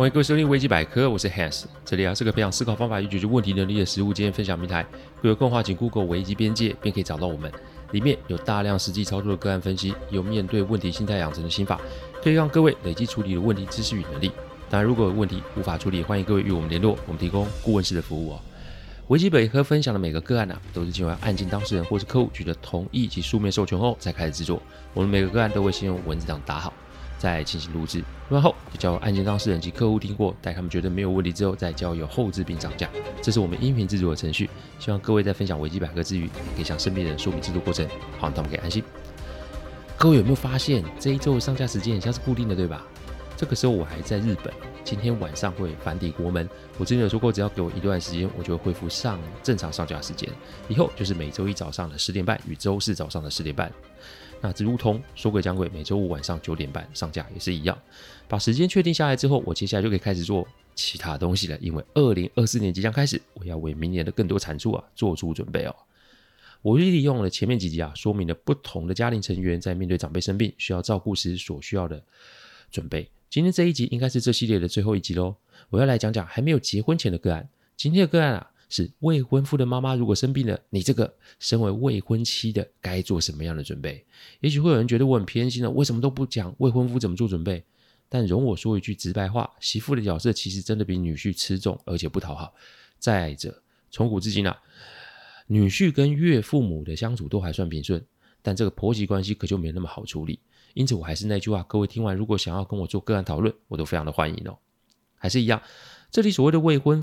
欢迎各位收听维基百科，我是 Hans，这里啊是个培养思考方法与解决问题能力的实务经验分享平台。如果有空的话，请 Google 维基边界，便可以找到我们。里面有大量实际操作的个案分析，有面对问题心态养成的心法，可以让各位累积处理的问题知识与能力。当然，如果有问题无法处理，欢迎各位与我们联络，我们提供顾问式的服务哦。维基百科分享的每个个案啊，都是经由案件当事人或是客户取得同意及书面授权后才开始制作。我们每个个案都会先用文字档打好。再进行录制，录完后就交由案件当事人及客户听过，待他们觉得没有问题之后，再交由后制并上架。这是我们音频制作的程序。希望各位在分享维基百科之余，也可以向身边人说明制作过程，好让他们可以安心。各位有没有发现这一周上架时间很像是固定的，对吧？这个时候我还在日本，今天晚上会返抵国门。我之前有说过，只要给我一段时间，我就会恢复上正常上架时间。以后就是每周一早上的十点半与周四早上的十点半。那只如同说鬼讲鬼，每周五晚上九点半上架也是一样。把时间确定下来之后，我接下来就可以开始做其他东西了。因为二零二四年即将开始，我要为明年的更多产出啊做出准备哦。我利用了前面几集啊，说明了不同的家庭成员在面对长辈生病需要照顾时所需要的准备。今天这一集应该是这系列的最后一集喽。我要来讲讲还没有结婚前的个案。今天的个案啊。是未婚夫的妈妈，如果生病了，你这个身为未婚妻的该做什么样的准备？也许会有人觉得我很偏心了，为什么都不讲未婚夫怎么做准备？但容我说一句直白话：媳妇的角色其实真的比女婿吃重，而且不讨好。再者，从古至今啊，女婿跟岳父母的相处都还算平顺，但这个婆媳关系可就没那么好处理。因此，我还是那句话，各位听完如果想要跟我做个案讨论，我都非常的欢迎哦。还是一样，这里所谓的未婚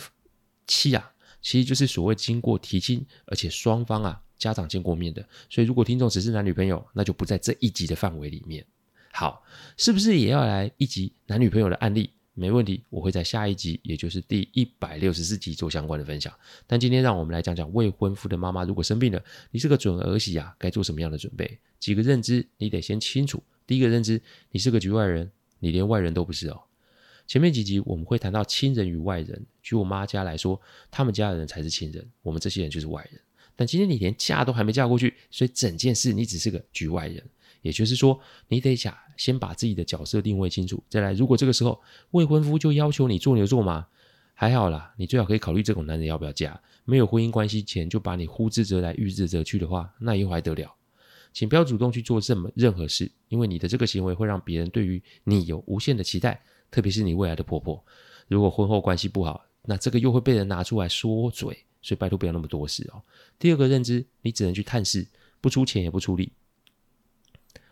妻啊。其实就是所谓经过提亲，而且双方啊家长见过面的，所以如果听众只是男女朋友，那就不在这一集的范围里面。好，是不是也要来一集男女朋友的案例？没问题，我会在下一集，也就是第一百六十四集做相关的分享。但今天让我们来讲讲未婚夫的妈妈如果生病了，你是个准儿媳啊，该做什么样的准备？几个认知你得先清楚。第一个认知，你是个局外人，你连外人都不是哦。前面几集我们会谈到亲人与外人。举我妈家来说，他们家的人才是亲人，我们这些人就是外人。但今天你连嫁都还没嫁过去，所以整件事你只是个局外人。也就是说，你得想先把自己的角色定位清楚，再来。如果这个时候未婚夫就要求你做牛做马，还好啦，你最好可以考虑这种男人要不要嫁。没有婚姻关系前就把你呼之则来，欲之则去的话，那又还得了？请不要主动去做这么任何事，因为你的这个行为会让别人对于你有无限的期待。特别是你未来的婆婆，如果婚后关系不好，那这个又会被人拿出来说嘴，所以拜托不要那么多事哦。第二个认知，你只能去探视，不出钱也不出力。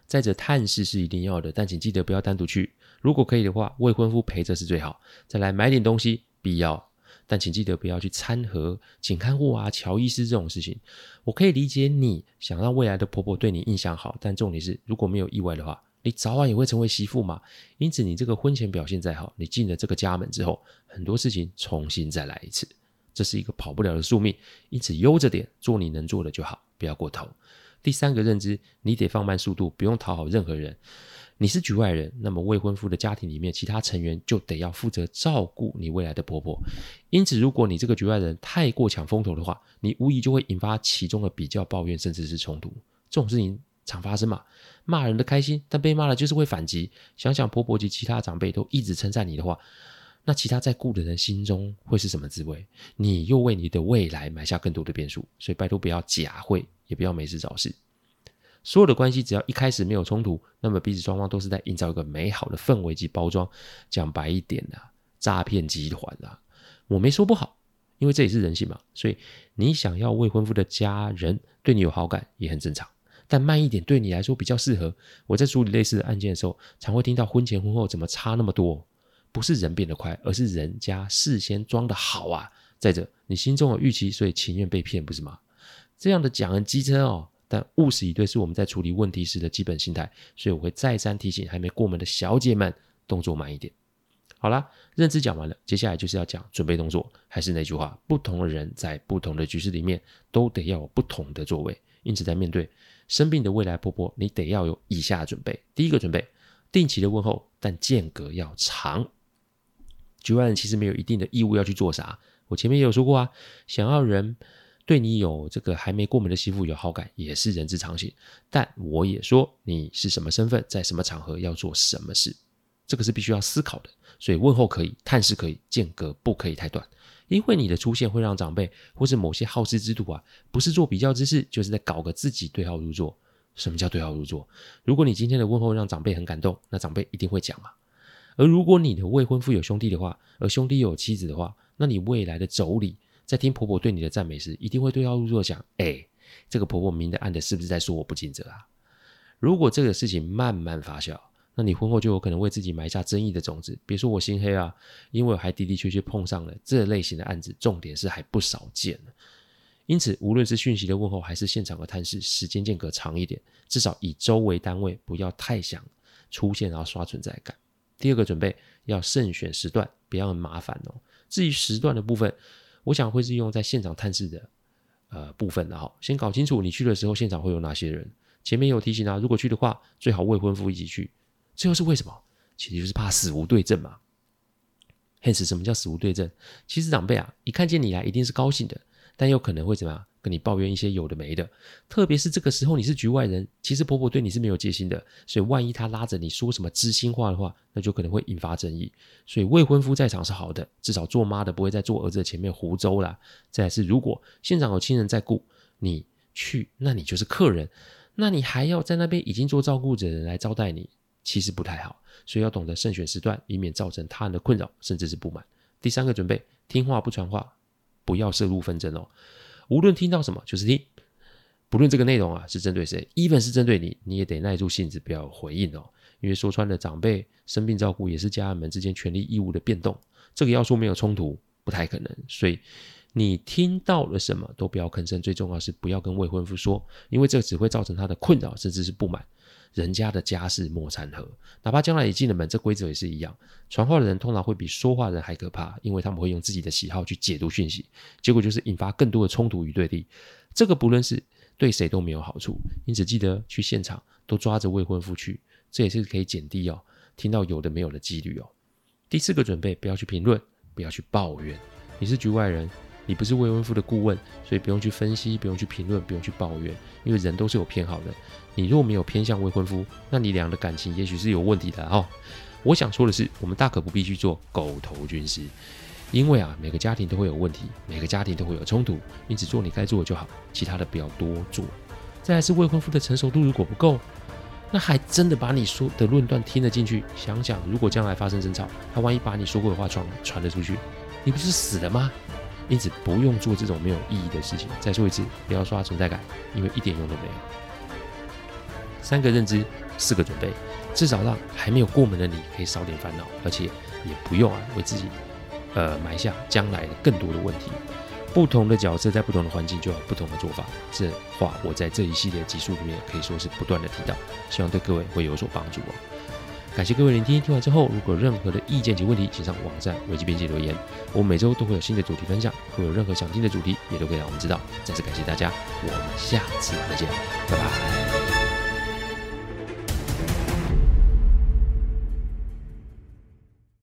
再者，探视是一定要的，但请记得不要单独去，如果可以的话，未婚夫陪着是最好。再来买点东西必要，但请记得不要去掺和、请看护啊、乔医师这种事情。我可以理解你想让未来的婆婆对你印象好，但重点是如果没有意外的话。你早晚也会成为媳妇嘛，因此你这个婚前表现再好，你进了这个家门之后，很多事情重新再来一次，这是一个跑不了的宿命。因此悠着点，做你能做的就好，不要过头。第三个认知，你得放慢速度，不用讨好任何人。你是局外人，那么未婚夫的家庭里面其他成员就得要负责照顾你未来的婆婆。因此，如果你这个局外人太过抢风头的话，你无疑就会引发其中的比较、抱怨，甚至是冲突。这种事情常发生嘛。骂人的开心，但被骂了就是会反击。想想婆婆及其他长辈都一直称赞你的话，那其他在顾的人心中会是什么滋味？你又为你的未来埋下更多的变数。所以拜托不要假会，也不要没事找事。所有的关系只要一开始没有冲突，那么彼此双方都是在营造一个美好的氛围及包装。讲白一点啊，诈骗集团啊，我没说不好，因为这也是人性嘛。所以你想要未婚夫的家人对你有好感，也很正常。但慢一点对你来说比较适合。我在处理类似的案件的时候，常会听到婚前婚后怎么差那么多？不是人变得快，而是人家事先装得好啊！再者，你心中有预期，所以情愿被骗，不是吗？这样的讲很机车哦，但务实以对是我们在处理问题时的基本心态。所以我会再三提醒还没过门的小姐们，动作慢一点。好啦，认知讲完了，接下来就是要讲准备动作。还是那句话，不同的人在不同的局势里面，都得要有不同的作为。因此，在面对生病的未来婆婆，你得要有以下准备。第一个准备，定期的问候，但间隔要长。局外人其实没有一定的义务要去做啥。我前面也有说过啊，想要人对你有这个还没过门的媳妇有好感，也是人之常情。但我也说，你是什么身份，在什么场合要做什么事，这个是必须要思考的。所以问候可以，探视可以，间隔不可以太短。因为你的出现会让长辈或是某些好事之徒啊，不是做比较之事，就是在搞个自己对号入座。什么叫对号入座？如果你今天的问候让长辈很感动，那长辈一定会讲嘛。而如果你的未婚夫有兄弟的话，而兄弟又有妻子的话，那你未来的妯娌在听婆婆对你的赞美时，一定会对号入座讲：哎，这个婆婆明的暗的，是不是在说我不尽责啊？如果这个事情慢慢发酵，那你婚后就有可能为自己埋下争议的种子。别说我心黑啊，因为我还的的确确碰上了这类型的案子，重点是还不少见。因此，无论是讯息的问候，还是现场的探视，时间间隔长一点，至少以周为单位，不要太想出现，然后刷存在感。第二个准备要慎选时段，不要很麻烦哦。至于时段的部分，我想会是用在现场探视的呃部分的哈。先搞清楚你去的时候现场会有哪些人。前面有提醒啊，如果去的话，最好未婚夫一起去。这又是为什么？其实就是怕死无对证嘛。hence，什么叫死无对证？其实长辈啊，一看见你来，一定是高兴的，但有可能会怎么样？跟你抱怨一些有的没的。特别是这个时候你是局外人，其实婆婆对你是没有戒心的，所以万一她拉着你说什么知心话的话，那就可能会引发争议。所以未婚夫在场是好的，至少做妈的不会在做儿子的前面胡诌啦。再来是，如果现场有亲人在顾，你去，那你就是客人，那你还要在那边已经做照顾者的人来招待你。其实不太好，所以要懂得慎选时段，以免造成他人的困扰，甚至是不满。第三个准备，听话不传话，不要涉入纷争哦。无论听到什么，就是听，不论这个内容啊是针对谁，even 是针对你，你也得耐住性子，不要回应哦。因为说穿了，长辈生病照顾也是家人们之间权利义务的变动，这个要素没有冲突，不太可能。所以你听到了什么都不要吭声，最重要是不要跟未婚夫说，因为这只会造成他的困扰，甚至是不满。人家的家事莫掺和，哪怕将来也进了门，这规则也是一样。传话的人通常会比说话人还可怕，因为他们会用自己的喜好去解读讯息，结果就是引发更多的冲突与对立。这个不论是对谁都没有好处，因此记得去现场都抓着未婚夫去，这也是可以减低哦听到有的没有的几率哦。第四个准备，不要去评论，不要去抱怨，你是局外人。你不是未婚夫的顾问，所以不用去分析，不用去评论，不用去抱怨，因为人都是有偏好的。你若没有偏向未婚夫，那你俩的感情也许是有问题的哈、我想说的是，我们大可不必去做狗头军师，因为啊，每个家庭都会有问题，每个家庭都会有冲突，你只做你该做的就好，其他的不要多做。再来是未婚夫的成熟度如果不够，那还真的把你说的论断听了进去，想想如果将来发生争吵，他万一把你说过的话传传了出去，你不是死了吗？因此不用做这种没有意义的事情。再说一次，不要刷存在感，因为一点用都没有。三个认知，四个准备，至少让还没有过门的你可以少点烦恼，而且也不用啊为自己呃埋下将来的更多的问题。不同的角色在不同的环境就有不同的做法。这话我在这一系列集数里面可以说是不断的提到，希望对各位会有所帮助哦。感谢各位聆听，听完之后，如果有任何的意见及问题，请上网站维基编辑留言。我们每周都会有新的主题分享，会有任何想听的主题，也都可以让我们知道。再次感谢大家，我们下次再见，拜拜。